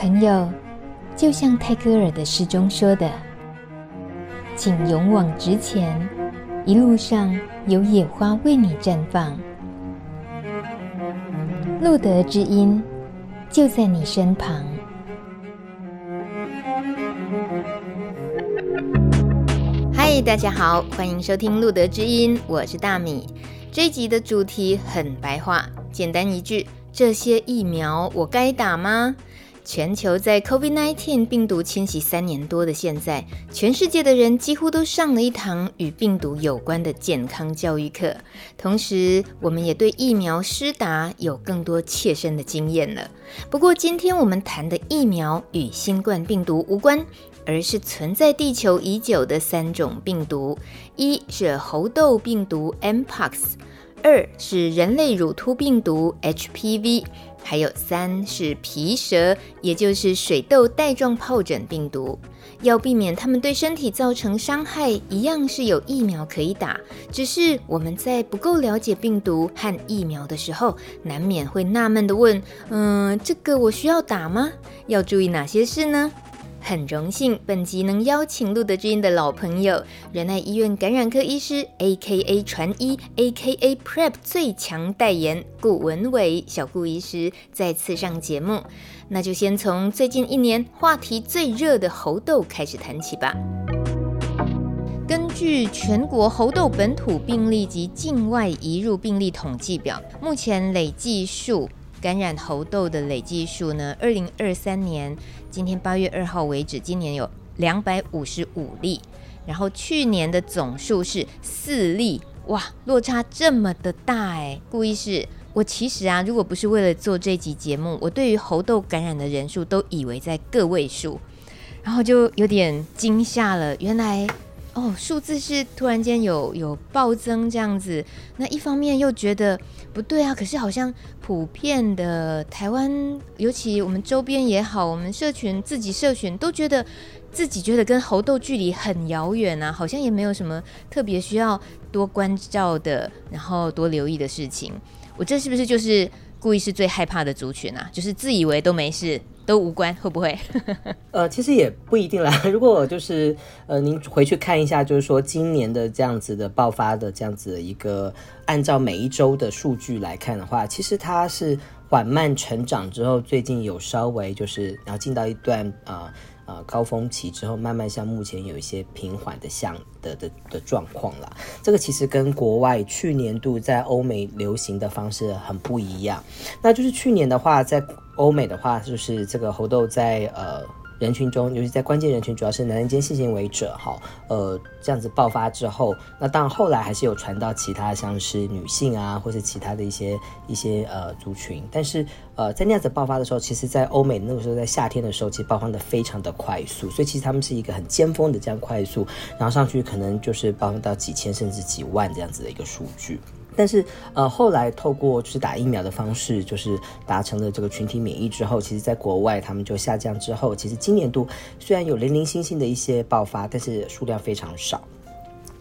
朋友，就像泰戈尔的诗中说的：“请勇往直前，一路上有野花为你绽放。”路德之音就在你身旁。嗨，大家好，欢迎收听路德之音，我是大米。这一集的主题很白话，简单一句：这些疫苗我该打吗？全球在 COVID-19 病毒侵袭三年多的现在，全世界的人几乎都上了一堂与病毒有关的健康教育课。同时，我们也对疫苗施打有更多切身的经验了。不过，今天我们谈的疫苗与新冠病毒无关，而是存在地球已久的三种病毒：一是猴痘病毒 （Mpox），二是人类乳突病毒 （HPV）。还有三是皮蛇，也就是水痘带状疱疹病毒。要避免它们对身体造成伤害，一样是有疫苗可以打。只是我们在不够了解病毒和疫苗的时候，难免会纳闷的问：嗯，这个我需要打吗？要注意哪些事呢？很荣幸，本集能邀请露德知音的老朋友，仁爱医院感染科医师，A.K.A. 传医，A.K.A. PrEP 最强代言顾文伟小顾医师再次上节目。那就先从最近一年话题最热的猴痘开始谈起吧。根据全国猴痘本土病例及境外移入病例统计表，目前累计数。感染猴痘的累计数呢？二零二三年今天八月二号为止，今年有两百五十五例，然后去年的总数是四例，哇，落差这么的大哎！顾医师，我其实啊，如果不是为了做这集节目，我对于猴痘感染的人数都以为在个位数，然后就有点惊吓了，原来。哦，数字是突然间有有暴增这样子，那一方面又觉得不对啊，可是好像普遍的台湾，尤其我们周边也好，我们社群自己社群都觉得自己觉得跟猴痘距离很遥远啊，好像也没有什么特别需要多关照的，然后多留意的事情。我这是不是就是故意是最害怕的族群啊？就是自以为都没事。都无关，会不会？呃，其实也不一定啦。如果就是呃，您回去看一下，就是说今年的这样子的爆发的这样子的一个，按照每一周的数据来看的话，其实它是缓慢成长之后，最近有稍微就是然后进到一段啊。呃呃，高峰期之后，慢慢像目前有一些平缓的像的的的状况啦。这个其实跟国外去年度在欧美流行的方式很不一样。那就是去年的话，在欧美的话，就是这个猴痘在呃。人群中，尤其在关键人群，主要是男人间性行为者，哈，呃，这样子爆发之后，那当然后来还是有传到其他，像是女性啊，或是其他的一些一些呃族群，但是呃，在那样子爆发的时候，其实，在欧美那个时候，在夏天的时候，其实爆发的非常的快速，所以其实他们是一个很尖峰的这样快速，然后上去可能就是爆发到几千甚至几万这样子的一个数据。但是，呃，后来透过去打疫苗的方式，就是达成了这个群体免疫之后，其实在国外他们就下降之后，其实今年度虽然有零零星星的一些爆发，但是数量非常少。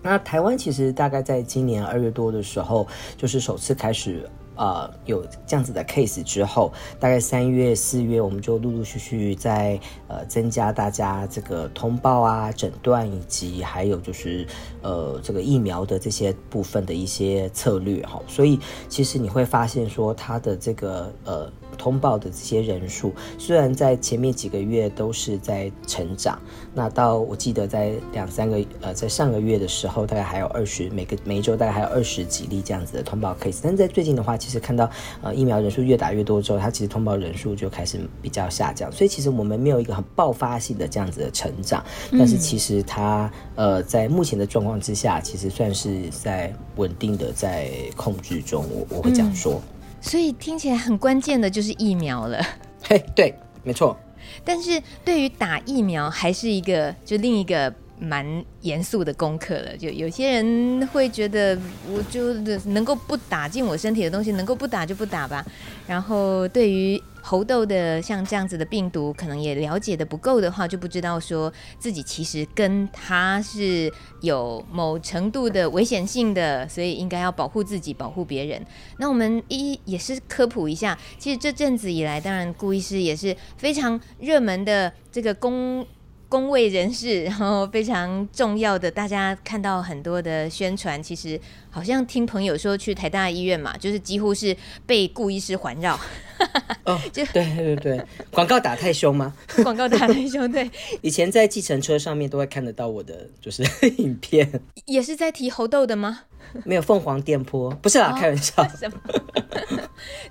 那台湾其实大概在今年二月多的时候，就是首次开始。呃，有这样子的 case 之后，大概三月、四月，我们就陆陆续续在呃增加大家这个通报啊、诊断以及还有就是呃这个疫苗的这些部分的一些策略哈。所以其实你会发现说，它的这个呃。通报的这些人数，虽然在前面几个月都是在成长，那到我记得在两三个呃，在上个月的时候，大概还有二十，每个每一周大概还有二十几例这样子的通报 case，但在最近的话，其实看到呃疫苗人数越打越多之后，它其实通报人数就开始比较下降，所以其实我们没有一个很爆发性的这样子的成长，但是其实它呃在目前的状况之下，其实算是在稳定的在控制中，我我会这样说。嗯所以听起来很关键的就是疫苗了，嘿，对，没错。但是对于打疫苗还是一个就另一个蛮严肃的功课了。就有些人会觉得，我就能够不打进我身体的东西，能够不打就不打吧。然后对于猴痘的像这样子的病毒，可能也了解的不够的话，就不知道说自己其实跟它是有某程度的危险性的，所以应该要保护自己，保护别人。那我们一也是科普一下，其实这阵子以来，当然顾医师也是非常热门的这个公。公卫人士，然后非常重要的，大家看到很多的宣传，其实好像听朋友说去台大医院嘛，就是几乎是被顾医师环绕。哦，就对对对，广告打太凶吗？广告打太凶，对。以前在计程车上面都会看得到我的就是影片，也是在提猴痘的吗？没有凤凰电波，不是啦，哦、开玩笑。什么？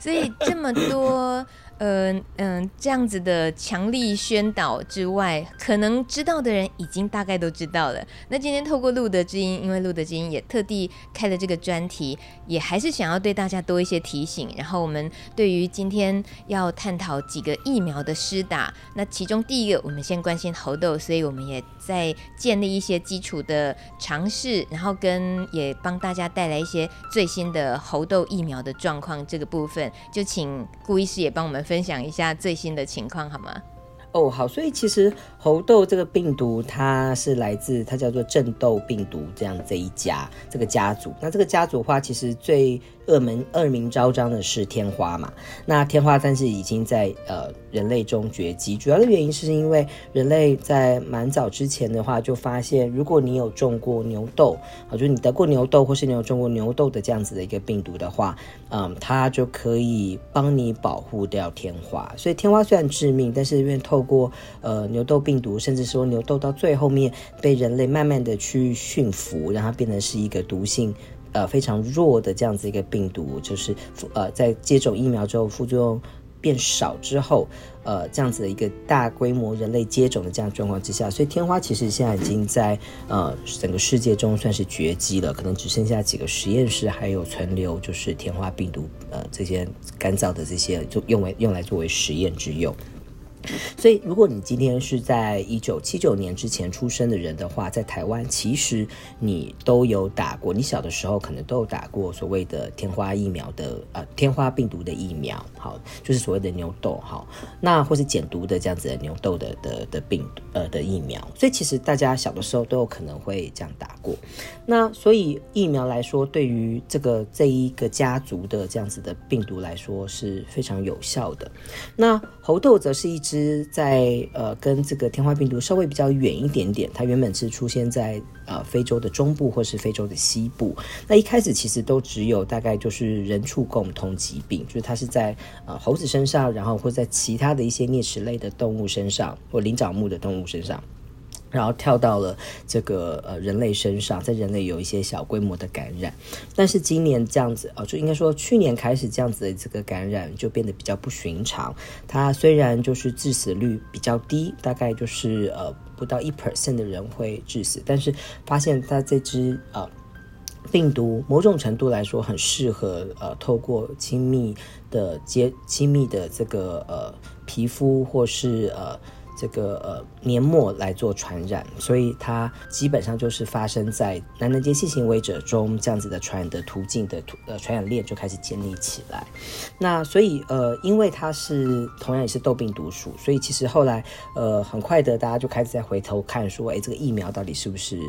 所以这么多。嗯嗯、这样子的强力宣导之外，可能知道的人已经大概都知道了。那今天透过路德知音，因为路德知音也特地开了这个专题，也还是想要对大家多一些提醒。然后我们对于今天要探讨几个疫苗的施打，那其中第一个我们先关心猴痘，所以我们也在建立一些基础的尝试，然后跟也帮大家带来一些最新的猴痘疫苗的状况。这个部分就请顾医师也帮我们。分享一下最新的情况好吗？哦，好，所以其实猴痘这个病毒，它是来自它叫做正痘病毒这样这一家这个家族。那这个家族的话，其实最恶名恶名昭彰的是天花嘛，那天花但是已经在呃人类中绝迹，主要的原因是因为人类在蛮早之前的话就发现，如果你有中过牛痘，啊，就是你得过牛痘或是你有中过牛痘的这样子的一个病毒的话，嗯，它就可以帮你保护掉天花。所以天花虽然致命，但是因为透过呃牛痘病毒，甚至说牛痘到最后面被人类慢慢的去驯服，让它变成是一个毒性。呃，非常弱的这样子一个病毒，就是呃，在接种疫苗之后副作用变少之后，呃，这样子的一个大规模人类接种的这样状况之下，所以天花其实现在已经在呃整个世界中算是绝迹了，可能只剩下几个实验室还有存留，就是天花病毒呃这些干燥的这些就用为用来作为实验之用。所以，如果你今天是在一九七九年之前出生的人的话，在台湾其实你都有打过，你小的时候可能都有打过所谓的天花疫苗的呃天花病毒的疫苗，好，就是所谓的牛痘，好，那或是减毒的这样子的牛痘的的的病毒呃的疫苗，所以其实大家小的时候都有可能会这样打过。那所以疫苗来说，对于这个这一个家族的这样子的病毒来说是非常有效的。那猴痘则是一只。在呃，跟这个天花病毒稍微比较远一点点，它原本是出现在呃非洲的中部或是非洲的西部。那一开始其实都只有大概就是人畜共同疾病，就是它是在呃猴子身上，然后或在其他的一些啮齿类的动物身上，或灵长目的动物身上。然后跳到了这个呃人类身上，在人类有一些小规模的感染，但是今年这样子哦，就应该说去年开始这样子的这个感染就变得比较不寻常。它虽然就是致死率比较低，大概就是呃不到一 percent 的人会致死，但是发现它这只呃病毒某种程度来说很适合呃透过亲密的接亲密的这个呃皮肤或是呃。这个呃黏膜来做传染，所以它基本上就是发生在男人间性行为者中这样子的传染的途径的呃传染链就开始建立起来。那所以呃，因为它是同样也是痘病毒属，所以其实后来呃很快的大家就开始在回头看说，哎，这个疫苗到底是不是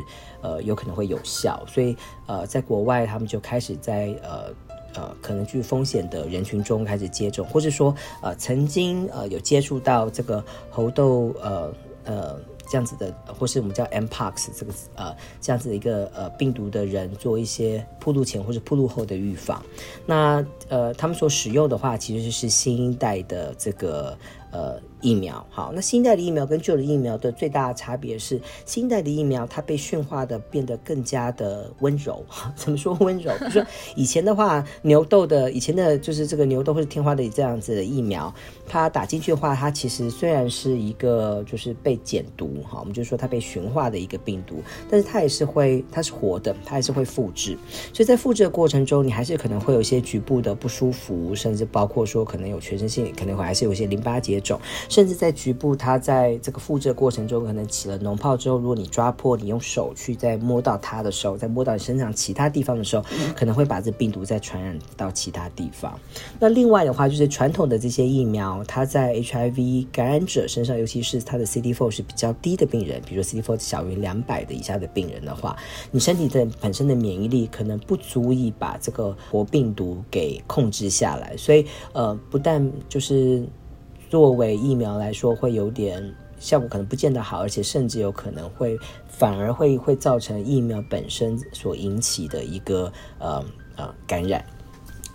呃有可能会有效？所以呃，在国外他们就开始在呃。呃，可能具风险的人群中开始接种，或是说，呃，曾经呃有接触到这个猴痘，呃呃这样子的，或是我们叫 Mpox 这个呃这样子的一个呃病毒的人，做一些铺路前或者铺路后的预防。那呃，他们所使用的话，其实是新一代的这个呃。疫苗好，那新一代的疫苗跟旧的疫苗的最大的差别是，新一代的疫苗它被驯化的变得更加的温柔。怎么说温柔？就是说以前的话，牛痘的以前的就是这个牛痘或者天花的这样子的疫苗，它打进去的话，它其实虽然是一个就是被减毒哈，我们就说它被驯化的一个病毒，但是它也是会，它是活的，它还是会复制。所以在复制的过程中，你还是可能会有一些局部的不舒服，甚至包括说可能有全身性，可能会还是有一些淋巴结接种，甚至在局部，它在这个复制的过程中可能起了脓泡之后，如果你抓破，你用手去再摸到它的时候，再摸到你身上其他地方的时候，可能会把这病毒再传染到其他地方。那另外的话，就是传统的这些疫苗，它在 HIV 感染者身上，尤其是它的 CD4 是比较低的病人，比如说 CD4 小于两百的以下的病人的话，你身体的本身的免疫力可能不足以把这个活病毒给控制下来，所以呃，不但就是作为疫苗来说会有点效果，可能不见得好，而且甚至有可能会反而会会造成疫苗本身所引起的一个呃呃感染。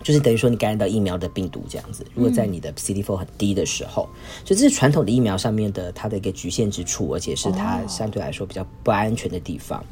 就是等于说你感染到疫苗的病毒这样子，如果在你的 CD4 很低的时候，嗯、所以这是传统的疫苗上面的它的一个局限之处，而且是它相对来说比较不安全的地方。哦、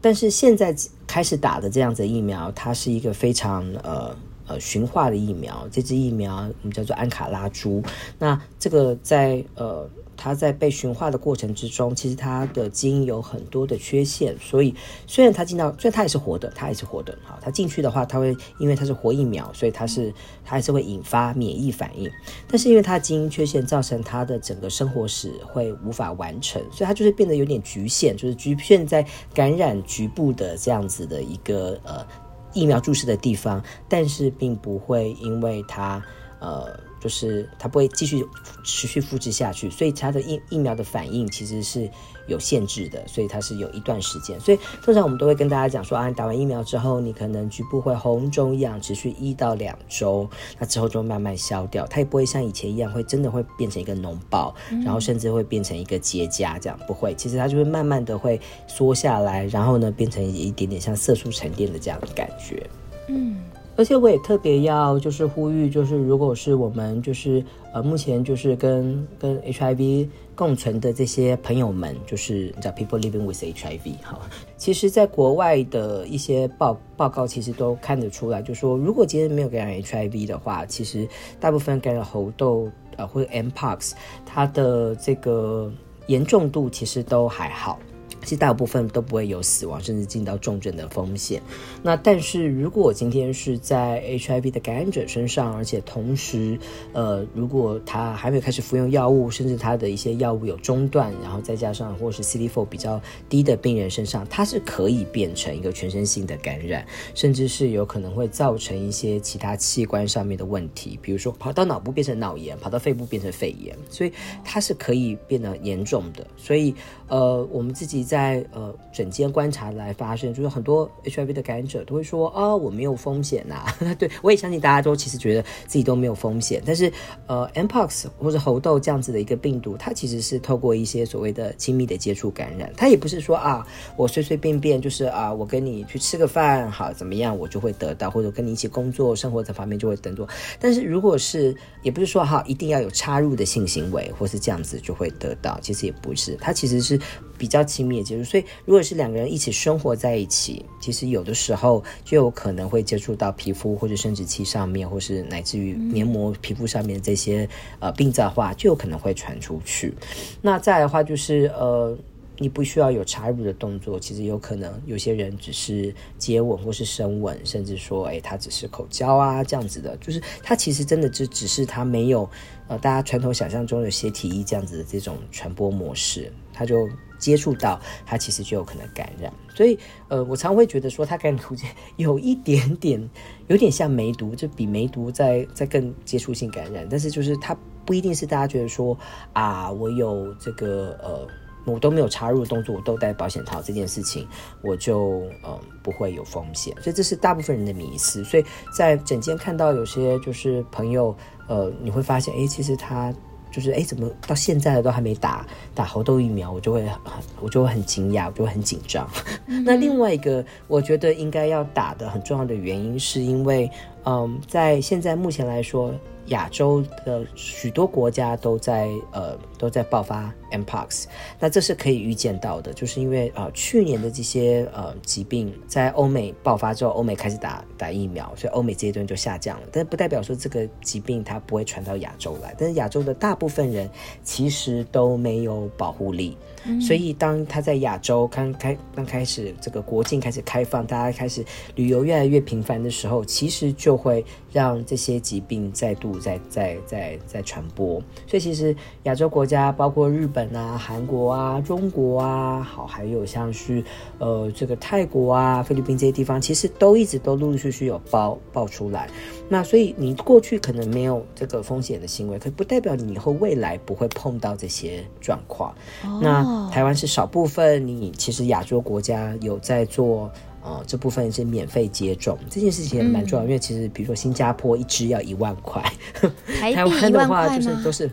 但是现在开始打的这样子的疫苗，它是一个非常呃呃驯化的疫苗，这支疫苗我们叫做安卡拉猪，那这个在呃。它在被驯化的过程之中，其实它的基因有很多的缺陷，所以虽然它进到，虽然它也是活的，它也是活的，好，它进去的话，它会因为它是活疫苗，所以它是它还是会引发免疫反应，但是因为它的基因缺陷造成它的整个生活史会无法完成，所以它就是变得有点局限，就是局限在感染局部的这样子的一个呃疫苗注射的地方，但是并不会因为它呃。就是它不会继续持续复制下去，所以它的疫疫苗的反应其实是有限制的，所以它是有一段时间。所以通常我们都会跟大家讲说啊，你打完疫苗之后，你可能局部会红肿痒，持续一到两周，那之后就慢慢消掉。它也不会像以前一样会真的会变成一个脓包，然后甚至会变成一个结痂这样，不会。其实它就会慢慢的会缩下来，然后呢变成一点点像色素沉淀的这样的感觉。嗯。而且我也特别要就是呼吁，就是如果是我们就是呃目前就是跟跟 HIV 共存的这些朋友们，就是你知道 people living with HIV 哈，其实在国外的一些报报告其实都看得出来，就说如果今天没有感染 HIV 的话，其实大部分感染猴痘呃或者 Mpox，它的这个严重度其实都还好。其实大部分都不会有死亡，甚至进到重症的风险。那但是如果今天是在 HIV 的感染者身上，而且同时，呃，如果他还没有开始服用药物，甚至他的一些药物有中断，然后再加上或是 CD4 比较低的病人身上，它是可以变成一个全身性的感染，甚至是有可能会造成一些其他器官上面的问题，比如说跑到脑部变成脑炎，跑到肺部变成肺炎，所以它是可以变得严重的。所以，呃，我们自己。在呃诊间观察来发现，就是很多 HIV 的感染者都会说啊、哦，我没有风险呐、啊。对，我也相信大家都其实觉得自己都没有风险，但是呃，Mpox 或者猴痘这样子的一个病毒，它其实是透过一些所谓的亲密的接触感染，它也不是说啊，我随随便便就是啊，我跟你去吃个饭好怎么样，我就会得到，或者跟你一起工作生活这方面就会得到。但是如果是也不是说哈，一定要有插入的性行为或是这样子就会得到，其实也不是，它其实是比较亲密的。接触，所以如果是两个人一起生活在一起，其实有的时候就有可能会接触到皮肤或者生殖器上面，或是乃至于黏膜皮肤上面这些呃病灶化，就有可能会传出去。那再来的话就是呃，你不需要有插入的动作，其实有可能有些人只是接吻或是深吻，甚至说哎他只是口交啊这样子的，就是他其实真的就只是他没有呃大家传统想象中的些体液这样子的这种传播模式，他就。接触到它，其实就有可能感染，所以呃，我常会觉得说它感染途径有一点点，有点像梅毒，就比梅毒在在更接触性感染，但是就是它不一定是大家觉得说啊，我有这个呃，我都没有插入的动作，我都戴保险套这件事情，我就呃不会有风险，所以这是大部分人的迷思，所以在整间看到有些就是朋友呃，你会发现哎，其实他。就是哎，怎么到现在了都还没打打猴痘疫苗？我就会很，我就会很惊讶，我就会很紧张。嗯、那另外一个，我觉得应该要打的很重要的原因，是因为，嗯，在现在目前来说。亚洲的许多国家都在呃都在爆发 Mpox，那这是可以预见到的，就是因为呃去年的这些呃疾病在欧美爆发之后，欧美开始打打疫苗，所以欧美这一段就下降了。但不代表说这个疾病它不会传到亚洲来，但是亚洲的大部分人其实都没有保护力，所以当他在亚洲刚开刚开始这个国境开始开放，大家开始旅游越来越频繁的时候，其实就会让这些疾病再度再再再再传播。所以其实亚洲国家，包括日本啊、韩国啊、中国啊，好，还有像是呃这个泰国啊、菲律宾这些地方，其实都一直都陆陆续续有爆爆出来。那所以你过去可能没有这个风险的行为，可不代表你以后未来不会碰到这些状况。哦、那台湾是少部分，你其实亚洲国家有在做，呃，这部分是免费接种，这件事情也蛮重要，嗯、因为其实比如说新加坡一支要一万块，台湾的话就是都是，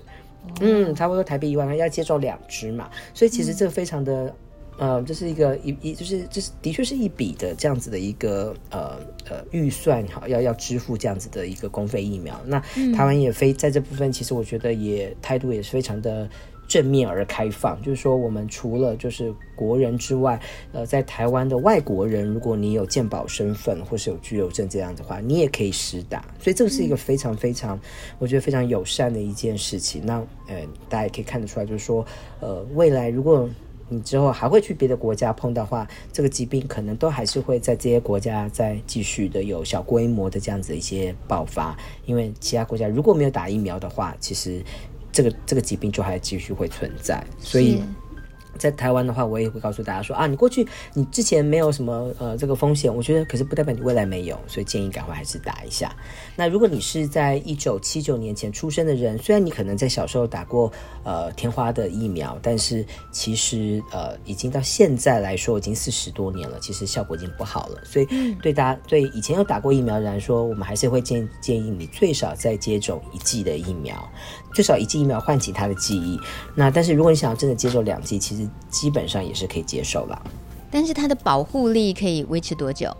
嗯，差不多台币一万块要接种两支嘛，所以其实这非常的。嗯呃，这是一个一一就是这是的确是一笔的这样子的一个呃呃预算哈，要要支付这样子的一个公费疫苗。那台湾也非在这部分，其实我觉得也态度也是非常的正面而开放，就是说我们除了就是国人之外，呃，在台湾的外国人，如果你有健保身份或是有居留证这样的话，你也可以实打。所以这个是一个非常非常，我觉得非常友善的一件事情。那呃，大家也可以看得出来，就是说呃，未来如果你之后还会去别的国家碰到的话，这个疾病可能都还是会在这些国家再继续的有小规模的这样子的一些爆发，因为其他国家如果没有打疫苗的话，其实这个这个疾病就还继续会存在，所以。在台湾的话，我也会告诉大家说啊，你过去你之前没有什么呃这个风险，我觉得可是不代表你未来没有，所以建议赶快还是打一下。那如果你是在一九七九年前出生的人，虽然你可能在小时候打过呃天花的疫苗，但是其实呃已经到现在来说已经四十多年了，其实效果已经不好了。所以对大家对以前有打过疫苗的人来说，我们还是会建建议你最少再接种一剂的疫苗。最少一剂疫苗唤起他的记忆，那但是如果你想要真的接种两剂，其实基本上也是可以接受了。但是它的保护力可以维持多久？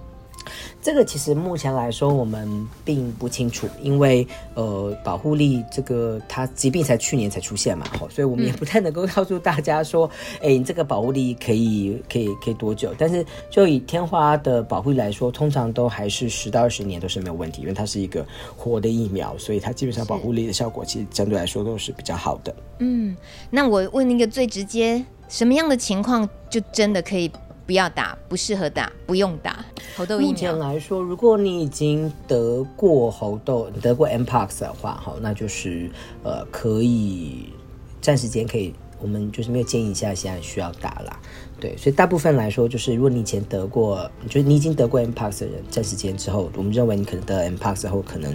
这个其实目前来说我们并不清楚，因为呃保护力这个它疾病才去年才出现嘛，所以我们也不太能够告诉大家说，哎、嗯，你这个保护力可以可以可以多久？但是就以天花的保护力来说，通常都还是十到二十年都是没有问题，因为它是一个活的疫苗，所以它基本上保护力的效果其实相对来说都是比较好的。嗯，那我问一个最直接，什么样的情况就真的可以？不要打，不适合打，不用打猴痘疫苗。目前来说，如果你已经得过猴痘，得过 Mpox 的话，哈，那就是呃，可以暂时间可以，我们就是没有建议现在现在需要打啦。对，所以大部分来说，就是如果你以前得过，就是你已经得过 Mpox 的人，暂时间之后，我们认为你可能得了 Mpox 后，可能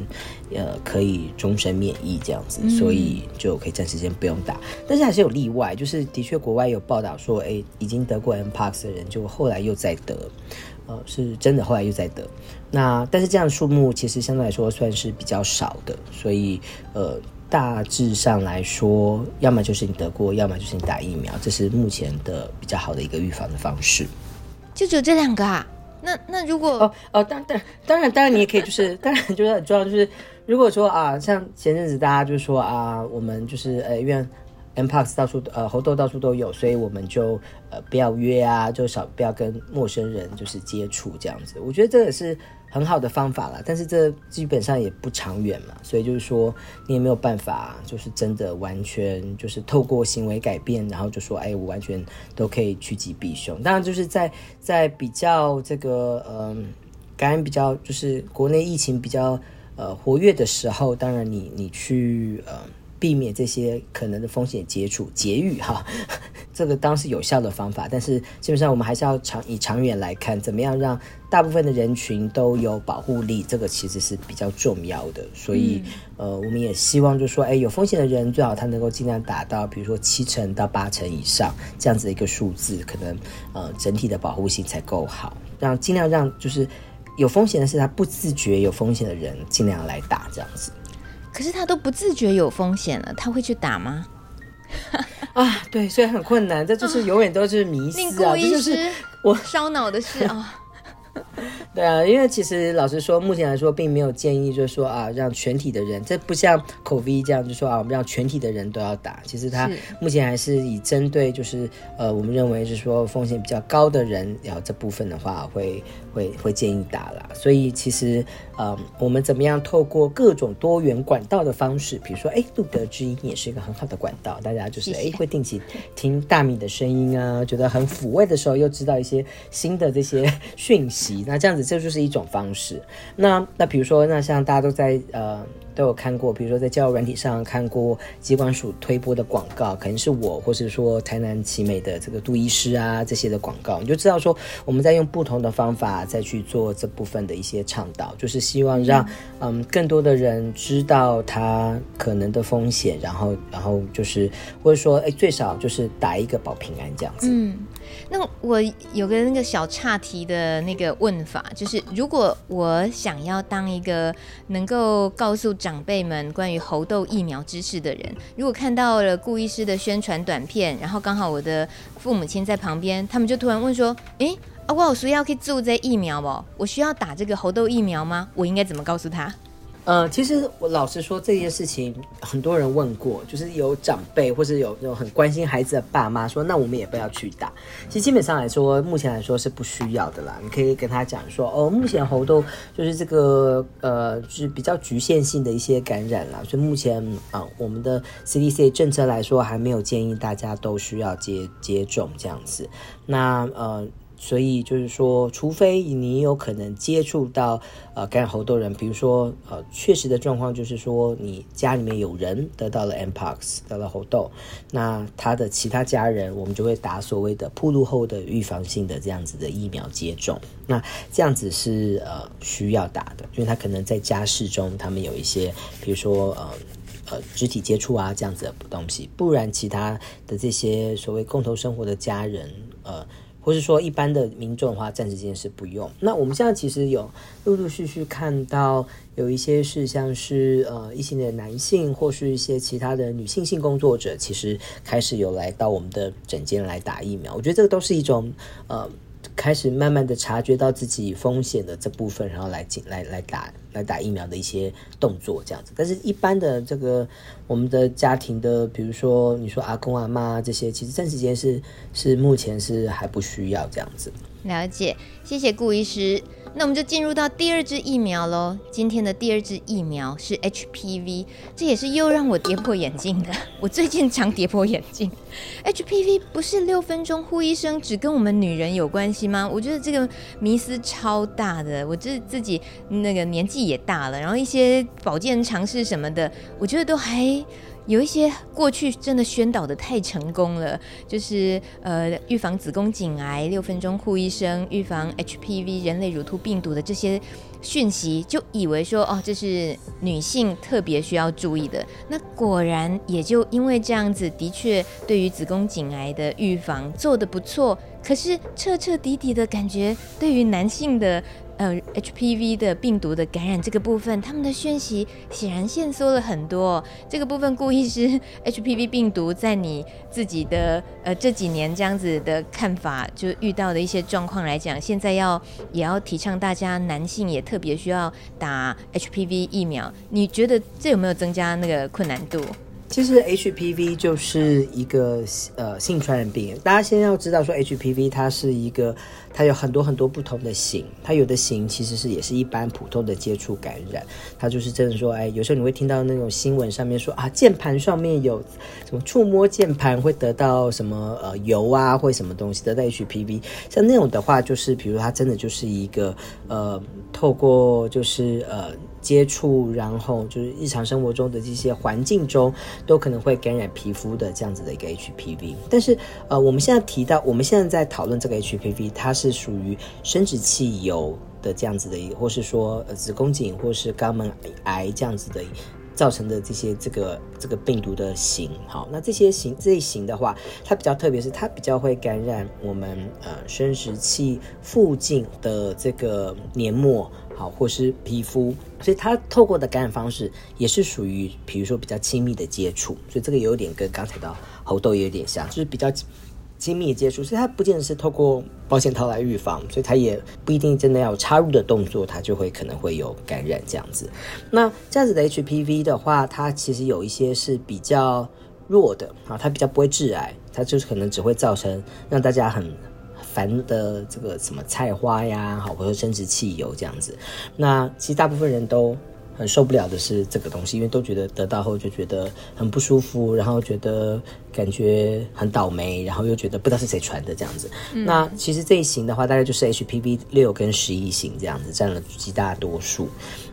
呃可以终身免疫这样子，嗯、所以就可以暂时间不用打。但是还是有例外，就是的确国外有报道说，哎，已经得过 Mpox 的人，就后来又再得，呃，是真的后来又再得。那但是这样的数目其实相对来说算是比较少的，所以呃。大致上来说，要么就是你得过，要么就是你打疫苗，这是目前的比较好的一个预防的方式。就只有这两个啊？那那如果哦哦，当当当然当然你也可以，就是 当然就是很重要，就是如果说啊，像前阵子大家就说啊，我们就是呃，因为 Mpox 到处呃猴痘到处都有，所以我们就呃不要约啊，就少不要跟陌生人就是接触这样子。我觉得这也是。很好的方法啦，但是这基本上也不长远嘛，所以就是说你也没有办法，就是真的完全就是透过行为改变，然后就说，哎，我完全都可以趋吉避凶。当然就是在在比较这个嗯、感染比较就是国内疫情比较呃活跃的时候，当然你你去呃。避免这些可能的风险接触节育哈，这个当是有效的方法，但是基本上我们还是要长以长远来看，怎么样让大部分的人群都有保护力，这个其实是比较重要的。所以，嗯、呃，我们也希望就是说，哎，有风险的人最好他能够尽量达到，比如说七成到八成以上这样子的一个数字，可能呃整体的保护性才够好，让尽量让就是有风险的是他不自觉有风险的人尽量来打这样子。可是他都不自觉有风险了，他会去打吗？啊，对，所以很困难，这就是永远都是迷思啊，这就是我烧脑的事啊。对啊，因为其实老实说，目前来说并没有建议，就是说啊，让全体的人，这不像 COVID 这样，就是说啊，我们让全体的人都要打。其实它目前还是以针对，就是呃，我们认为是说风险比较高的人，然后这部分的话会会会建议打啦。所以其实呃，我们怎么样透过各种多元管道的方式，比如说哎，路德之音也是一个很好的管道，大家就是哎会定期听大米的声音啊，觉得很抚慰的时候，又知道一些新的这些 讯息，那这样子。子这就是一种方式。那那比如说，那像大家都在呃。都有看过，比如说在交友软体上看过机关署推播的广告，可能是我，或是说台南奇美的这个杜医师啊这些的广告，你就知道说我们在用不同的方法再去做这部分的一些倡导，就是希望让嗯，嗯更多的人知道他可能的风险，然后然后就是或者说哎最少就是打一个保平安这样子。嗯。那我有个那个小岔题的那个问法，就是如果我想要当一个能够告诉长辈们关于猴痘疫苗知识的人，如果看到了顾医师的宣传短片，然后刚好我的父母亲在旁边，他们就突然问说：“诶，啊，我有需要去做这疫苗不？我需要打这个猴痘疫苗吗？我应该怎么告诉他？”呃，其实我老实说，这件事情很多人问过，就是有长辈或是有那种很关心孩子的爸妈说，那我们也不要去打。其实基本上来说，目前来说是不需要的啦。你可以跟他讲说，哦，目前猴痘就是这个呃，就是比较局限性的一些感染啦。所以目前啊、我们的 CDC 政策来说，还没有建议大家都需要接接种这样子。那呃。所以就是说，除非你有可能接触到呃感染猴痘人，比如说呃确实的状况就是说，你家里面有人得到了 Mpox 得了猴痘，那他的其他家人，我们就会打所谓的暴露后的预防性的这样子的疫苗接种。那这样子是呃需要打的，因为他可能在家室中，他们有一些比如说呃呃肢体接触啊这样子的东西，不然其他的这些所谓共同生活的家人呃。或是说一般的民众的话，暂时间是不用。那我们现在其实有陆陆续续看到有一些是像是呃一些的男性，或是一些其他的女性性工作者，其实开始有来到我们的诊间来打疫苗。我觉得这个都是一种呃。开始慢慢的察觉到自己风险的这部分，然后来进来来打来打疫苗的一些动作这样子。但是，一般的这个我们的家庭的，比如说你说阿公阿妈这些，其实暂时间是是目前是还不需要这样子。了解，谢谢顾医师。那我们就进入到第二支疫苗喽。今天的第二支疫苗是 HPV，这也是又让我跌破眼镜的。我最近常跌破眼镜。HPV 不是六分钟呼一声只跟我们女人有关系吗？我觉得这个迷思超大的。我这自己那个年纪也大了，然后一些保健常识什么的，我觉得都还。有一些过去真的宣导得太成功了，就是呃预防子宫颈癌六分钟护一生，预防 HPV 人类乳突病毒的这些讯息，就以为说哦这是女性特别需要注意的。那果然也就因为这样子，的确对于子宫颈癌的预防做得不错，可是彻彻底底的感觉对于男性的。呃，HPV 的病毒的感染这个部分，他们的讯息显然限缩了很多。这个部分，故意是，HPV 病毒在你自己的呃这几年这样子的看法，就遇到的一些状况来讲，现在要也要提倡大家男性也特别需要打 HPV 疫苗。你觉得这有没有增加那个困难度？其实 HPV 就是一个呃性传染病，大家先要知道说 HPV 它是一个。它有很多很多不同的型，它有的型其实是也是一般普通的接触感染，它就是真的说，哎，有时候你会听到那种新闻上面说啊，键盘上面有什么触摸键盘会得到什么呃油啊或什么东西得到 HPV，像那种的话，就是比如它真的就是一个呃透过就是呃接触，然后就是日常生活中的这些环境中都可能会感染皮肤的这样子的一个 HPV，但是呃我们现在提到我们现在在讨论这个 HPV，它是。属于生殖器疣的这样子的，或是说子宫颈或是肛门癌这样子的造成的这些这个这个病毒的型。好，那这些型这一型的话，它比较特别，是它比较会感染我们呃生殖器附近的这个黏膜，好，或是皮肤，所以它透过的感染方式也是属于，比如说比较亲密的接触，所以这个有点跟刚才的猴痘也有点像，就是比较。亲密接触，所以它不见得是透过保险套来预防，所以它也不一定真的要插入的动作，它就会可能会有感染这样子。那这样子的 HPV 的话，它其实有一些是比较弱的啊，它比较不会致癌，它就是可能只会造成让大家很烦的这个什么菜花呀，好，或者生殖器油这样子。那其实大部分人都很受不了的是这个东西，因为都觉得得到后就觉得很不舒服，然后觉得感觉很倒霉，然后又觉得不知道是谁传的这样子。嗯、那其实这一型的话，大概就是 HPV 六跟十一型这样子占了极大多数。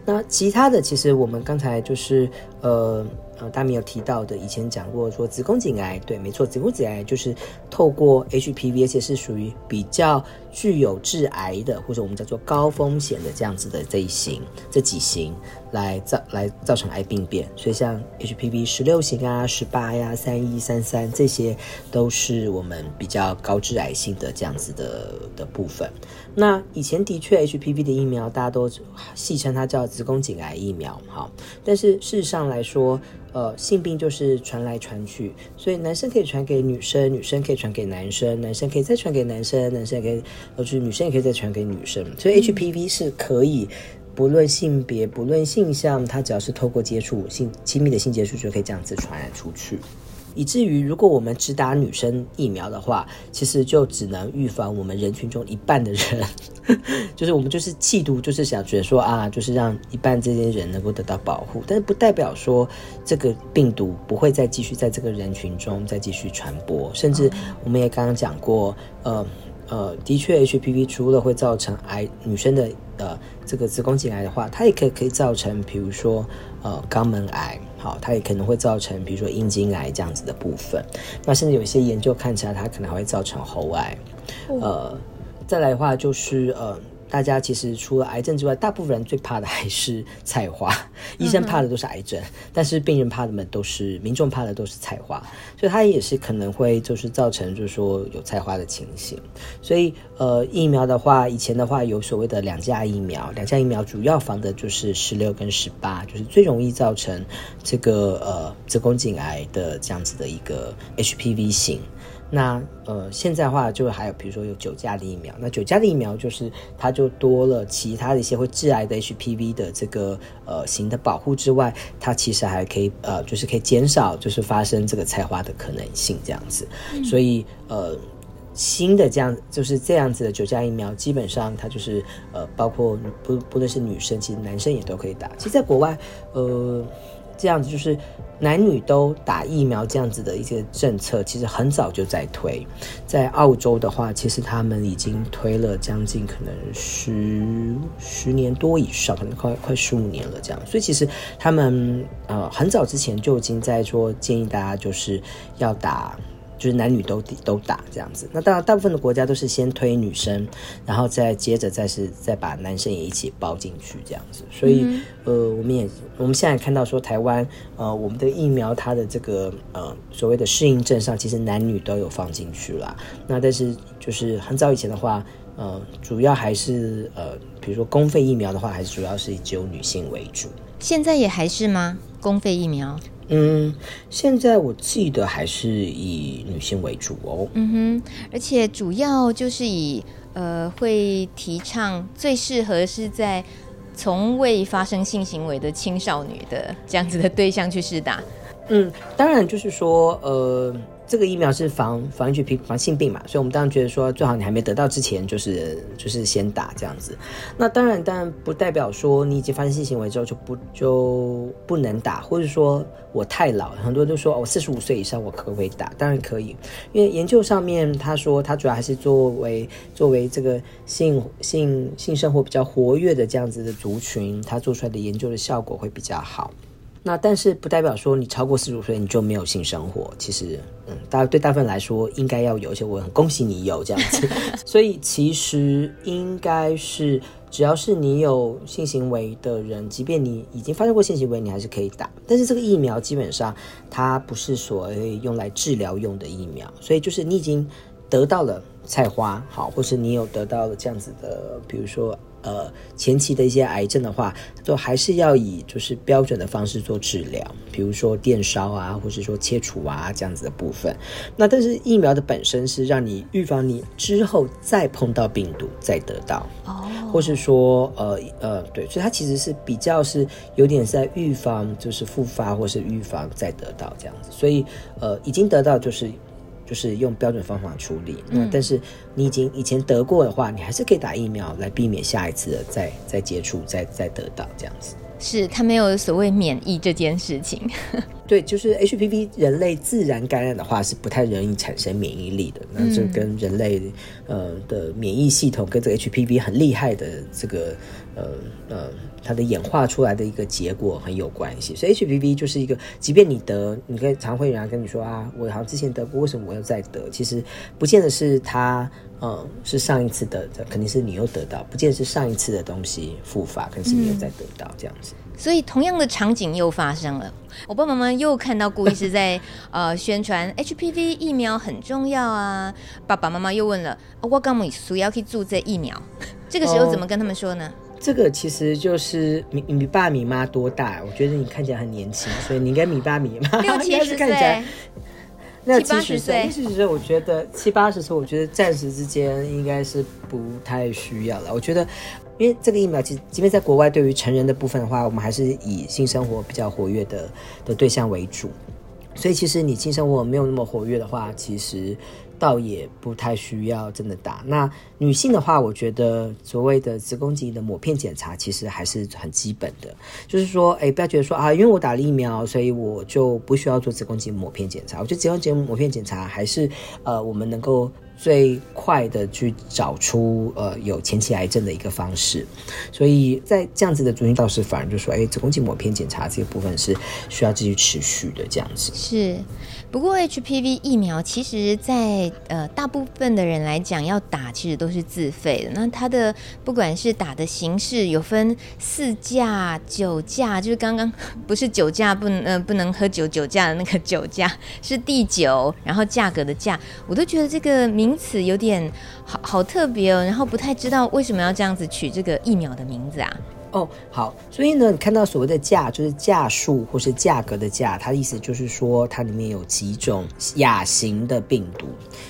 那其他的，其实我们刚才就是呃。呃，大米有提到的，以前讲过说子宫颈癌，对，没错，子宫颈癌就是透过 HPV，而且是属于比较具有致癌的，或者我们叫做高风险的这样子的这一型，这几型来造来造成癌病变。所以像 HPV 十六型啊、十八呀、三一、三三这些，都是我们比较高致癌性的这样子的的部分。那以前的确 HPV 的疫苗，大家都戏称它叫子宫颈癌疫苗，好，但是事实上来说。呃，性病就是传来传去，所以男生可以传给女生，女生可以传给男生，男生可以再传给男生，男生也可以，呃，就是女生也可以再传给女生。所以 HPV 是可以不论性别、不论性向，它只要是透过接触性亲密的性接触，就可以这样子传染出去。以至于，如果我们只打女生疫苗的话，其实就只能预防我们人群中一半的人，就是我们就是企图就是想觉得说啊，就是让一半这些人能够得到保护，但是不代表说这个病毒不会再继续在这个人群中再继续传播，甚至我们也刚刚讲过，呃呃，的确 HPV 除了会造成癌女生的呃这个子宫颈癌的话，它也可以可以造成，比如说呃肛门癌。好，它也可能会造成，比如说阴茎癌这样子的部分。那甚至有一些研究看起来，它可能还会造成喉癌。呃，再来的话就是呃。大家其实除了癌症之外，大部分人最怕的还是菜花。医生怕的都是癌症，嗯、但是病人怕的们都是民众怕的都是菜花，所以它也是可能会就是造成就是说有菜花的情形。所以呃疫苗的话，以前的话有所谓的两价疫苗，两价疫苗主要防的就是十六跟十八，就是最容易造成这个呃子宫颈癌的这样子的一个 HPV 型。那呃，现在的话就还有，比如说有九价的疫苗，那九价的疫苗就是它就多了其他的一些会致癌的 HPV 的这个呃型的保护之外，它其实还可以呃，就是可以减少就是发生这个菜花的可能性这样子。嗯、所以呃，新的这样就是这样子的九价疫苗，基本上它就是呃，包括不不论是女生，其实男生也都可以打。其实，在国外呃。这样子就是男女都打疫苗这样子的一些政策，其实很早就在推。在澳洲的话，其实他们已经推了将近可能十十年多以上，可能快快十五年了这样。所以其实他们呃很早之前就已经在说建议大家就是要打。就是男女都都打这样子，那当然大部分的国家都是先推女生，然后再接着再是再把男生也一起包进去这样子。所以、嗯、呃，我们也我们现在看到说台湾呃我们的疫苗它的这个呃所谓的适应症上，其实男女都有放进去了。那但是就是很早以前的话，呃主要还是呃比如说公费疫苗的话，还是主要是以只有女性为主。现在也还是吗？公费疫苗？嗯，现在我记得还是以女性为主哦。嗯哼，而且主要就是以呃，会提倡最适合是在从未发生性行为的青少女的这样子的对象去试打。嗯，当然就是说呃。这个疫苗是防防 HPV 防性病嘛，所以我们当然觉得说，最好你还没得到之前，就是就是先打这样子。那当然，当然不代表说你已经发生性行为之后就不就不能打，或者说我太老，很多人都说我四十五岁以上我可不可以打？当然可以，因为研究上面他说，他主要还是作为作为这个性性性生活比较活跃的这样子的族群，他做出来的研究的效果会比较好。那但是不代表说你超过四十五岁你就没有性生活，其实，嗯，大对大部分来说应该要有，而且我很恭喜你有这样子，所以其实应该是只要是你有性行为的人，即便你已经发生过性行为，你还是可以打。但是这个疫苗基本上它不是所谓用来治疗用的疫苗，所以就是你已经得到了菜花，好，或是你有得到了这样子的，比如说。呃，前期的一些癌症的话，都还是要以就是标准的方式做治疗，比如说电烧啊，或者说切除啊这样子的部分。那但是疫苗的本身是让你预防你之后再碰到病毒再得到，哦，或是说呃呃对，所以它其实是比较是有点在预防就是复发或是预防再得到这样子。所以呃已经得到就是。就是用标准方法处理，那但是你已经以前得过的话，你还是可以打疫苗来避免下一次的再再接触再再得到这样子。是他没有所谓免疫这件事情。对，就是 HPV 人类自然感染的话是不太容易产生免疫力的，那这跟人类呃的免疫系统跟这个 HPV 很厉害的这个呃呃它的演化出来的一个结果很有关系。所以 HPV 就是一个，即便你得，你可以常会有人跟你说啊，我好像之前得过，为什么我又再得？其实不见得是它。嗯，是上一次得的，肯定是你又得到，不见得是上一次的东西复发，可能是你又再得到这样子。嗯，所以同样的场景又发生了，我爸爸妈妈又看到顾医师在呃宣传 HPV 疫苗很重要啊，爸爸妈妈又问了，哦、我刚没需要去注这疫苗，这个时候怎么跟他们说呢？哦、这个其实就是米你爸米妈多大？我觉得你看起来很年轻，所以你应该米爸米妈 六七十岁。那七十岁，七十岁，我觉得七八十岁，我觉得暂时之间应该是不太需要了。我觉得，因为这个疫苗，其实即便在国外，对于成人的部分的话，我们还是以性生活比较活跃的的对象为主。所以，其实你性生活没有那么活跃的话，其实。倒也不太需要真的打。那女性的话，我觉得所谓的子宫颈的抹片检查其实还是很基本的，就是说，哎，不要觉得说啊，因为我打了疫苗，所以我就不需要做子宫颈抹片检查。我觉得子宫颈抹片检查还是呃，我们能够。最快的去找出呃有前期癌症的一个方式，所以在这样子的族群，倒是反而就说，哎，子宫颈抹片检查这个部分是需要继续持续的这样子。是，不过 HPV 疫苗其实在，在呃大部分的人来讲，要打其实都是自费的。那它的不管是打的形式，有分四价、九价，就是刚刚不是酒驾不能 呃不能喝酒酒驾的那个酒驾，是第九，然后价格的价，我都觉得这个。名词有点好好特别哦，然后不太知道为什么要这样子取这个疫苗的名字啊？哦，好，所以呢，你看到所谓的价就是价数或是价格的价，它的意思就是说它里面有几种亚型的病毒。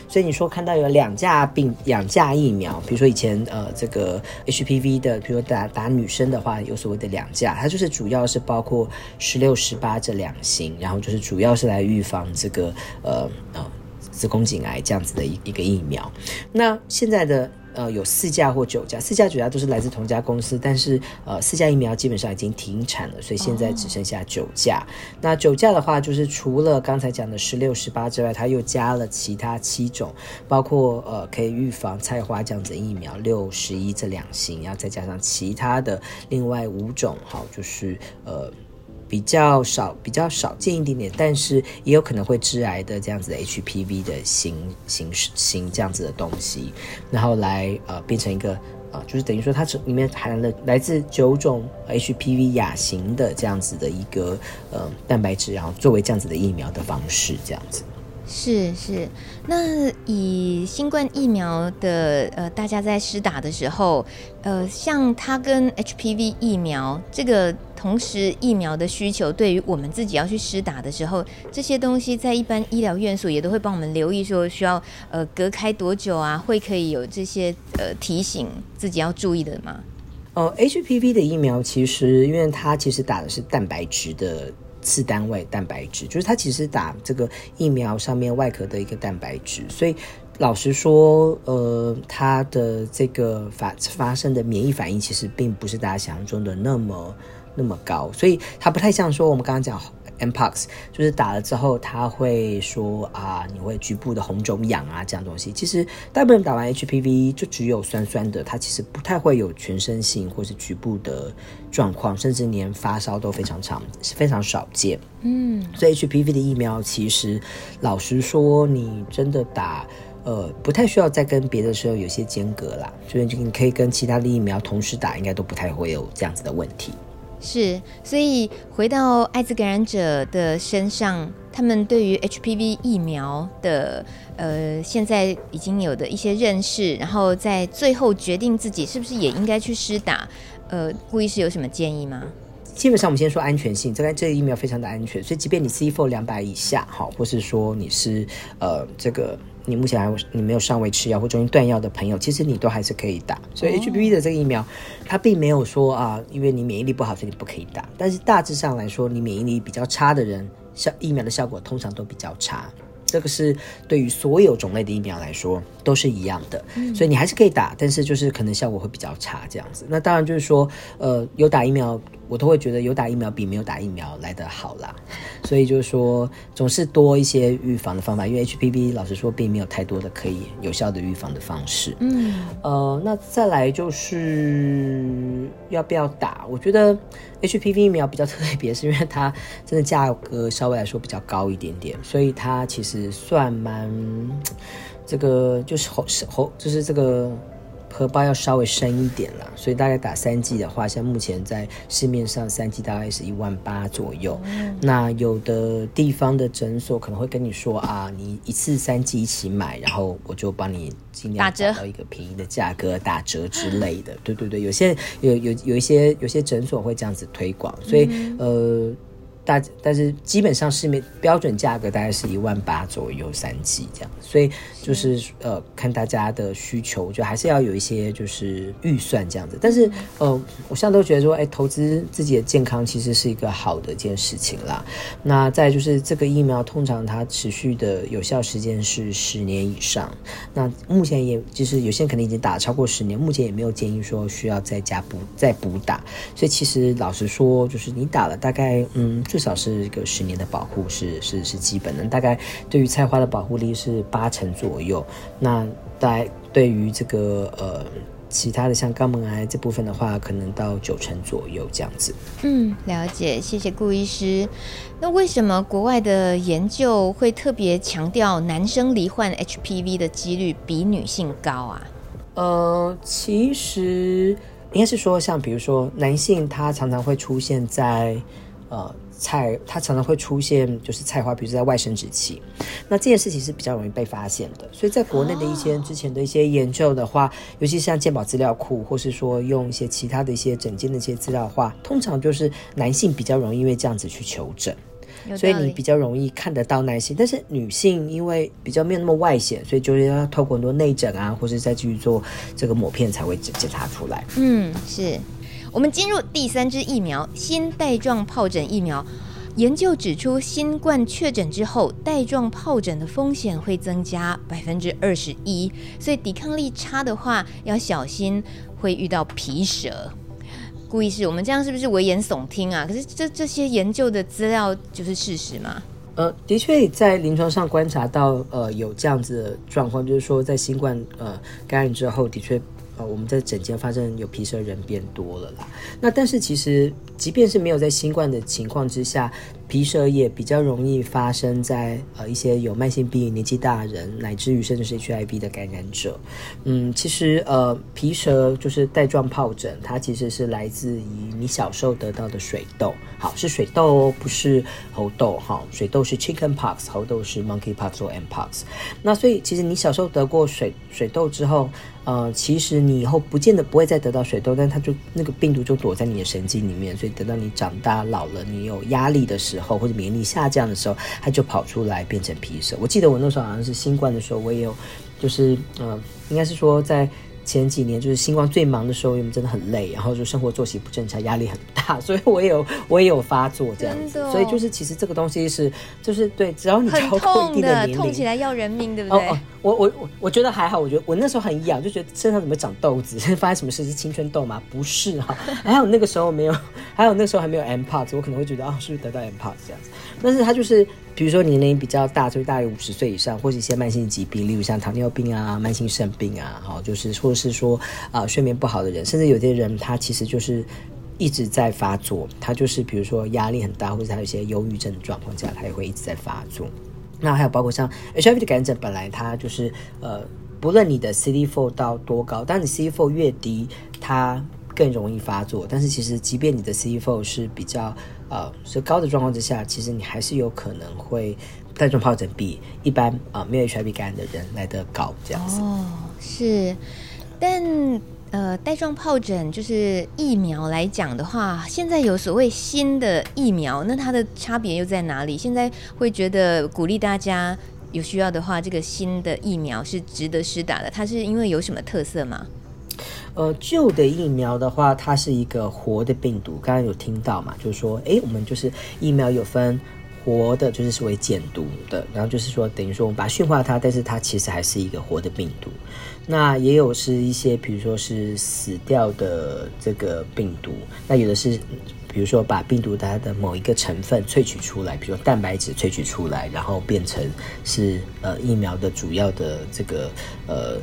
所以你说看到有两价病两价疫苗，比如说以前呃这个 HPV 的，比如说打打女生的话，有所谓的两价，它就是主要是包括十六、十八这两型，然后就是主要是来预防这个呃呃。子宫颈癌这样子的一一个疫苗，那现在的呃有四价或九价，四价九价都是来自同家公司，但是呃四价疫苗基本上已经停产了，所以现在只剩下九价。那九价的话，就是除了刚才讲的十六、十八之外，它又加了其他七种，包括呃可以预防菜花这样子疫苗六、十一这两型，然后再加上其他的另外五种，好，就是呃。比较少，比较少见一点点，但是也有可能会致癌的这样子的 HPV 的型型型这样子的东西，然后来呃变成一个呃，就是等于说它这里面含了来自九种 HPV 亚型的这样子的一个呃蛋白质，然后作为这样子的疫苗的方式这样子。是是，那以新冠疫苗的呃，大家在施打的时候，呃，像它跟 HPV 疫苗这个同时疫苗的需求，对于我们自己要去施打的时候，这些东西在一般医疗院所也都会帮我们留意，说需要呃隔开多久啊，会可以有这些呃提醒自己要注意的吗？呃，HPV 的疫苗其实因为它其实打的是蛋白质的。次单位蛋白质，就是它其实打这个疫苗上面外壳的一个蛋白质，所以老实说，呃，它的这个发发生的免疫反应其实并不是大家想象中的那么那么高，所以它不太像说我们刚刚讲。Mpox 就是打了之后，他会说啊，你会局部的红肿痒啊，这样东西。其实大部分人打完 HPV 就只有酸酸的，它其实不太会有全身性或是局部的状况，甚至连发烧都非常常是非常少见。嗯，所以 HPV 的疫苗其实老实说，你真的打呃不太需要再跟别的时候有些间隔啦，所以你可以跟其他的疫苗同时打，应该都不太会有这样子的问题。是，所以回到艾滋感染者的身上，他们对于 HPV 疫苗的呃，现在已经有的一些认识，然后在最后决定自己是不是也应该去施打，呃，顾医师有什么建议吗？基本上我们先说安全性，这个这个疫苗非常的安全，所以即便你 CD4 两百以下，好，或是说你是呃这个。你目前还你没有尚未吃药或中间断药的朋友，其实你都还是可以打。所以 HPV 的这个疫苗，它并没有说啊，因为你免疫力不好，所以你不可以打。但是大致上来说，你免疫力比较差的人，效疫苗的效果通常都比较差。这个是对于所有种类的疫苗来说都是一样的，所以你还是可以打，但是就是可能效果会比较差这样子。那当然就是说，呃，有打疫苗。我都会觉得有打疫苗比没有打疫苗来得好啦。所以就是说，总是多一些预防的方法，因为 HPV 老实说并没有太多的可以有效的预防的方式。嗯，呃，那再来就是要不要打？我觉得 HPV 疫苗比较特别，是因为它真的价格稍微来说比较高一点点，所以它其实算蛮这个就是后后就是这个。荷包要稍微深一点了，所以大概打三剂的话，像目前在市面上三剂大概是一万八左右。嗯。那有的地方的诊所可能会跟你说啊，你一次三剂一起买，然后我就帮你尽量打到一个便宜的价格，打折之类的。对对对，有些有有有一些有些诊所会这样子推广，所以、嗯、呃。大，但是基本上市面标准价格大概是一万八左右三剂这样，所以就是呃看大家的需求，我觉得还是要有一些就是预算这样子。但是呃，我现在都觉得说，哎，投资自己的健康其实是一个好的一件事情啦。那再就是这个疫苗通常它持续的有效时间是十年以上。那目前也就是有些人可能已经打了超过十年，目前也没有建议说需要再加补再补打。所以其实老实说，就是你打了大概嗯。至少是一个十年的保护是是是基本的，大概对于菜花的保护力是八成左右。那大概对于这个呃其他的像肛门癌这部分的话，可能到九成左右这样子。嗯，了解，谢谢顾医师。那为什么国外的研究会特别强调男生罹患 HPV 的几率比女性高啊？呃，其实应该是说，像比如说男性，他常常会出现在呃。菜它常常会出现，就是菜花，比如说在外生殖器，那这件事情是比较容易被发现的。所以在国内的一些之前的一些研究的话，尤其像健保资料库，或是说用一些其他的一些诊间的一些资料的话，通常就是男性比较容易因为这样子去求诊，所以你比较容易看得到男性。但是女性因为比较没有那么外显，所以就是要透过很多内诊啊，或是再继续做这个抹片才会检检查出来。嗯，是。我们进入第三支疫苗——新带状疱疹疫苗。研究指出，新冠确诊之后，带状疱疹的风险会增加百分之二十一，所以抵抗力差的话要小心会遇到皮蛇。顾医师，我们这样是不是危言耸听啊？可是这这些研究的资料就是事实吗？呃，的确在临床上观察到，呃，有这样子的状况，就是说在新冠呃感染之后，的确。我们在诊间发现有皮蛇人变多了啦。那但是其实，即便是没有在新冠的情况之下，皮蛇也比较容易发生在呃一些有慢性病、年纪大人，乃至于甚至是 HIV 的感染者。嗯，其实呃皮蛇就是带状疱疹，它其实是来自于你小时候得到的水痘。好，是水痘哦，不是猴痘。哈，水痘是 chicken pox，猴痘是 monkey pox 或 mpox。那所以其实你小时候得过水水痘之后，呃，其实你以后不见得不会再得到水痘，但它就那个病毒就躲在你的神经里面，所以等到你长大老了，你有压力的时候。或者免疫力下降的时候，它就跑出来变成皮蛇。我记得我那时候好像是新冠的时候，我也有，就是呃，应该是说在。前几年就是新冠最忙的时候，因为真的很累，然后就生活作息不正常，压力很大，所以我也有我也有发作这样子。哦、所以就是其实这个东西是就是对，只要你超过一定的年龄，痛起来要人命，对不对？哦哦、我我我我觉得还好，我觉得我那时候很痒，就觉得身上怎么长痘子？发生什么事？是青春痘吗？不是哈，还有那个时候没有，还有那时候还没有 mpox，我可能会觉得啊、哦，是不是得到 mpox 这样子？但是它就是。比如说年龄比较大，就是大于五十岁以上，或者一些慢性疾病，例如像糖尿病啊、慢性肾病啊，好，就是或者是说啊、睡眠不好的人，甚至有些人他其实就是一直在发作，他就是比如说压力很大，或者他有一些忧郁症的状况下，他也会一直在发作。那还有包括像 HIV 的感染者，本来他就是呃，不论你的 CD4 到多高，当你 CD4 越低，它更容易发作。但是其实即便你的 CD4 是比较呃，是高的状况之下，其实你还是有可能会带状疱疹比一般啊、呃、没有 HIV 感染的人来得高这样子。哦，是，但呃，带状疱疹就是疫苗来讲的话，现在有所谓新的疫苗，那它的差别又在哪里？现在会觉得鼓励大家有需要的话，这个新的疫苗是值得施打的，它是因为有什么特色吗？呃，旧的疫苗的话，它是一个活的病毒。刚刚有听到嘛？就是说，诶，我们就是疫苗有分活的，就是所谓减毒的，然后就是说，等于说我们把它驯化它，但是它其实还是一个活的病毒。那也有是一些，比如说是死掉的这个病毒，那有的是比如说把病毒它的某一个成分萃取出来，比如说蛋白质萃取出来，然后变成是呃疫苗的主要的这个呃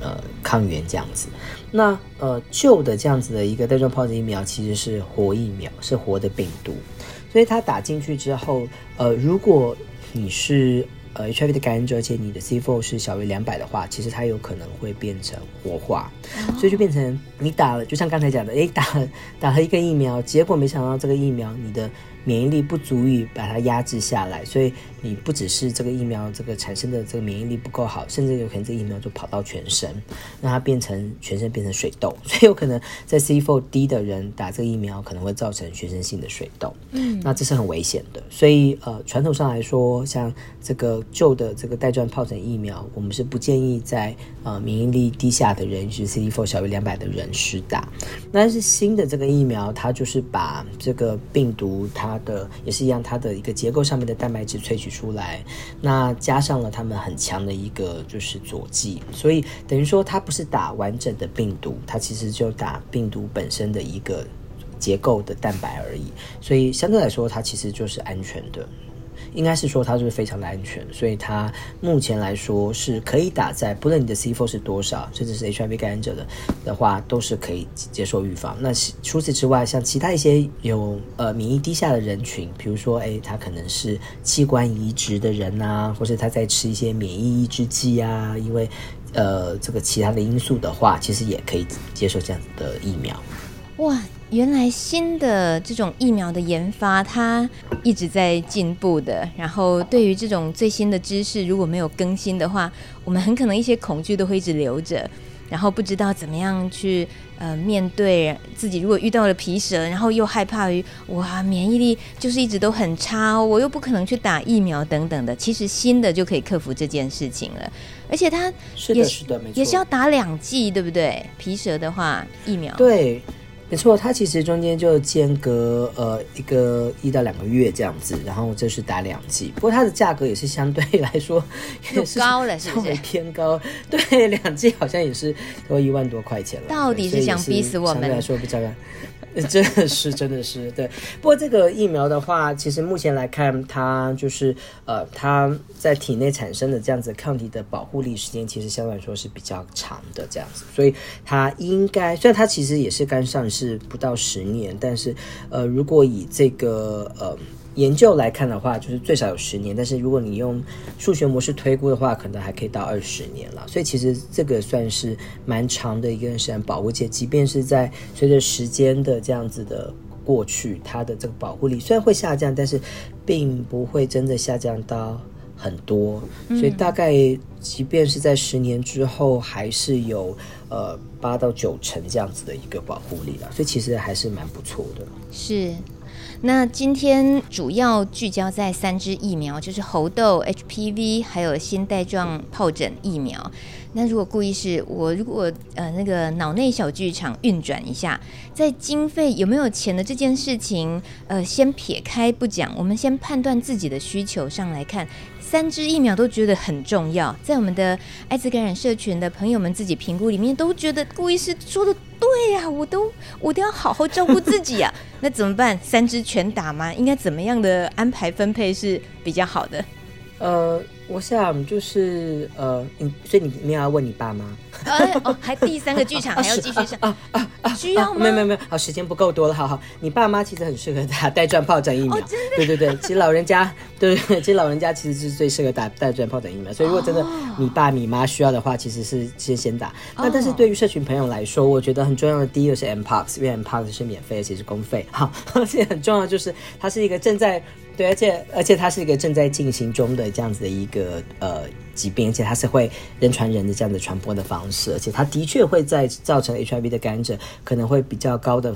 呃抗原这样子。那呃旧的这样子的一个带状疱疹疫苗其实是活疫苗，是活的病毒，所以它打进去之后，呃如果你是呃，HIV 的感染者，而且你的 C4 是小于两百的话，其实它有可能会变成活化，所以就变成你打了，就像刚才讲的，诶，打了打了一个疫苗，结果没想到这个疫苗你的。免疫力不足以把它压制下来，所以你不只是这个疫苗这个产生的这个免疫力不够好，甚至有可能这个疫苗就跑到全身，让它变成全身变成水痘，所以有可能在 CD4 低的人打这个疫苗可能会造成全身性的水痘，嗯，那这是很危险的。所以呃，传统上来说，像这个旧的这个带状疱疹疫苗，我们是不建议在呃免疫力低下的人，就是 CD4 小于两百的人施打。但是新的这个疫苗，它就是把这个病毒它它的也是一样，它的一个结构上面的蛋白质萃取出来，那加上了他们很强的一个就是佐剂，所以等于说它不是打完整的病毒，它其实就打病毒本身的一个结构的蛋白而已，所以相对来说它其实就是安全的。应该是说它是非常的安全，所以它目前来说是可以打在，不论你的 C4 是多少，甚至是 HIV 感染者的的话，都是可以接受预防。那除此之外，像其他一些有呃免疫低下的人群，比如说哎，他可能是器官移植的人啊，或是他在吃一些免疫抑制剂啊，因为呃这个其他的因素的话，其实也可以接受这样子的疫苗。哇！原来新的这种疫苗的研发，它一直在进步的。然后对于这种最新的知识，如果没有更新的话，我们很可能一些恐惧都会一直留着，然后不知道怎么样去呃面对自己。如果遇到了皮蛇，然后又害怕于哇免疫力就是一直都很差哦，我又不可能去打疫苗等等的。其实新的就可以克服这件事情了，而且它是的，是的，没错，也是要打两剂，对不对？皮蛇的话，疫苗对。没错，它其实中间就间隔呃一个一到两个月这样子，然后这是打两剂，不过它的价格也是相对来说也是高了，是不是偏高？对，两剂好像也是都一万多块钱了。到底是想逼死我们？相对来说比较。真的是，真的是对。不过这个疫苗的话，其实目前来看，它就是呃，它在体内产生的这样子抗体的保护力时间，其实相对来说是比较长的这样子。所以它应该，虽然它其实也是刚上市不到十年，但是呃，如果以这个呃。研究来看的话，就是最少有十年，但是如果你用数学模式推估的话，可能还可以到二十年了。所以其实这个算是蛮长的一个时间保护，且即便是在随着时间的这样子的过去，它的这个保护力虽然会下降，但是并不会真的下降到很多。所以大概即便是在十年之后，还是有呃八到九成这样子的一个保护力了。所以其实还是蛮不错的。是。那今天主要聚焦在三支疫苗，就是猴痘、HPV，还有新带状疱疹疫苗。那如果顾医师，我如果呃那个脑内小剧场运转一下，在经费有没有钱的这件事情，呃，先撇开不讲，我们先判断自己的需求上来看。三支疫苗都觉得很重要，在我们的艾滋感染社群的朋友们自己评估里面，都觉得顾医师说的对呀、我都我都要好好照顾自己呀、那怎么办？三只全打吗？应该怎么样的安排分配是比较好的？呃。我想就是呃，你所以你没有要问你爸妈？呃哦，还第三个剧场 还要继续上啊啊啊！需要吗？没有没有没有，好，时间不够多了，好好，你爸妈其实很适合打带状疱疹疫苗，对对对，其实老人家对对，其实老人家其实是最适合打带状疱疹疫苗，所以如果真的你爸你妈需要的话，其实是先先打。那但是对于社群朋友来说，我觉得很重要的第一个是 Mpox，因为 Mpox 是免费而且是公费，好，而且很重要就是它是一个正在。对，而且而且它是一个正在进行中的这样子的一个呃疾病，而且它是会人传人的这样子传播的方式，而且它的确会在造成 HIV 的感染者可能会比较高的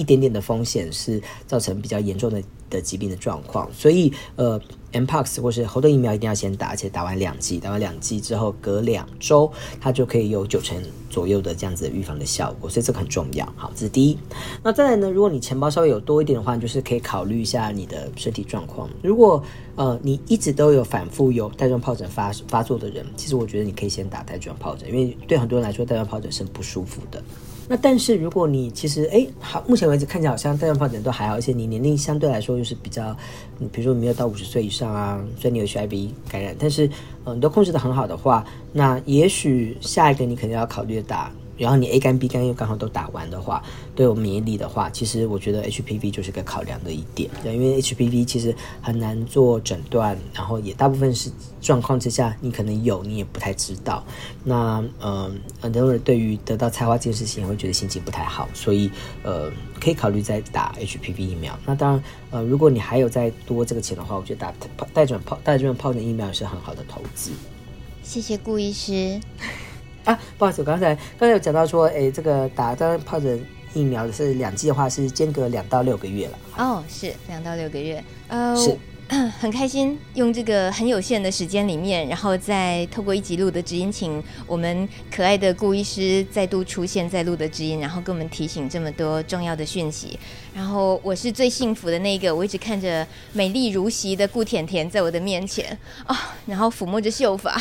一点点的风险，是造成比较严重的的疾病的状况，所以呃。Mpox 或是猴痘疫苗一定要先打，而且打完两剂，打完两剂之后隔两周，它就可以有九成左右的这样子的预防的效果，所以这个很重要。好，这是第一。那再来呢，如果你钱包稍微有多一点的话，就是可以考虑一下你的身体状况。如果呃你一直都有反复有带状疱疹发发作的人，其实我觉得你可以先打带状疱疹，因为对很多人来说带状疱疹是不舒服的。那但是如果你其实哎好，目前为止看起来好像带状疱疹都还好，而且你年龄相对来说又是比较，你比如说没有到五十岁以上啊，虽然你有 HIV 感染，但是嗯、都控制的很好的话，那也许下一个你肯定要考虑打。然后你 A 肝 B 肝又刚好都打完的话，对我免疫力的话，其实我觉得 HPV 就是个考量的一点。对，因为 HPV 其实很难做诊断，然后也大部分是状况之下，你可能有，你也不太知道。那嗯，很多人对于得到菜花这件事情会觉得心情不太好，所以呃，可以考虑再打 HPV 疫苗。那当然，呃，如果你还有再多这个钱的话，我觉得打带转疱带状疱疹疫苗是很好的投资。谢谢顾医师。啊，不好意思，我刚才刚才有讲到说，哎，这个打带状疱疹疫苗是两剂的话，是间隔两到六个月了。哦，是两到六个月。呃，是 很开心用这个很有限的时间里面，然后再透过一集录的知音，请我们可爱的顾医师再度出现在录的知音，然后跟我们提醒这么多重要的讯息。然后我是最幸福的那个，我一直看着美丽如昔的顾甜甜在我的面前啊、哦，然后抚摸着秀发。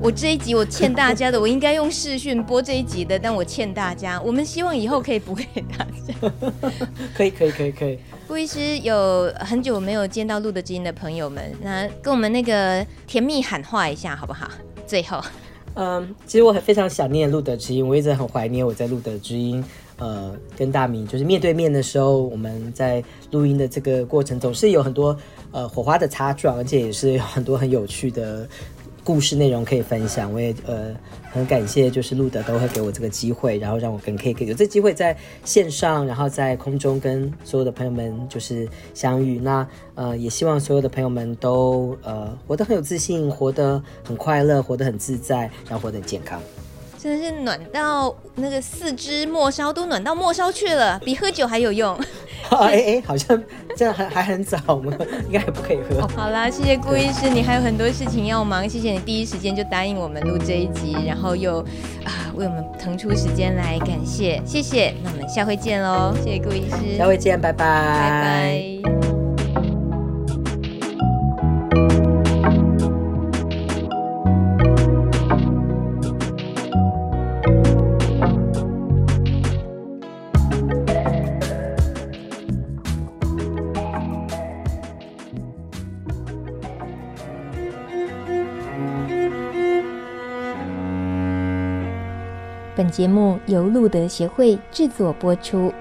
我这一集我欠大家的，我应该用视讯播这一集的，但我欠大家。我们希望以后可以补给大家。可以可以可以可以。顾医师有很久没有见到露德基因的朋友们，那跟我们那个甜蜜喊话一下好不好？最后，嗯，其实我很非常想念路德知音，我一直很怀念我在路德知音，呃，跟大明就是面对面的时候，我们在录音的这个过程总是有很多呃火花的擦撞，而且也是有很多很有趣的。故事内容可以分享，我也呃很感谢，就是路德都会给我这个机会，然后让我跟 K K 有这机会在线上，然后在空中跟所有的朋友们就是相遇。那呃也希望所有的朋友们都呃活得很有自信，活得很快乐，活得很自在，然后活得很健康。真的是暖到那个四肢末梢都暖到末梢去了，比喝酒还有用。哎哎、好像这样还还很早吗？应该还不可以喝。哦、好啦，谢谢顾医师，你还有很多事情要忙，谢谢你第一时间就答应我们录这一集，然后又啊为我们腾出时间来感谢，谢谢。那我们下回见喽，谢谢顾医师，下回见，拜拜，拜拜。节目由路德协会制作播出。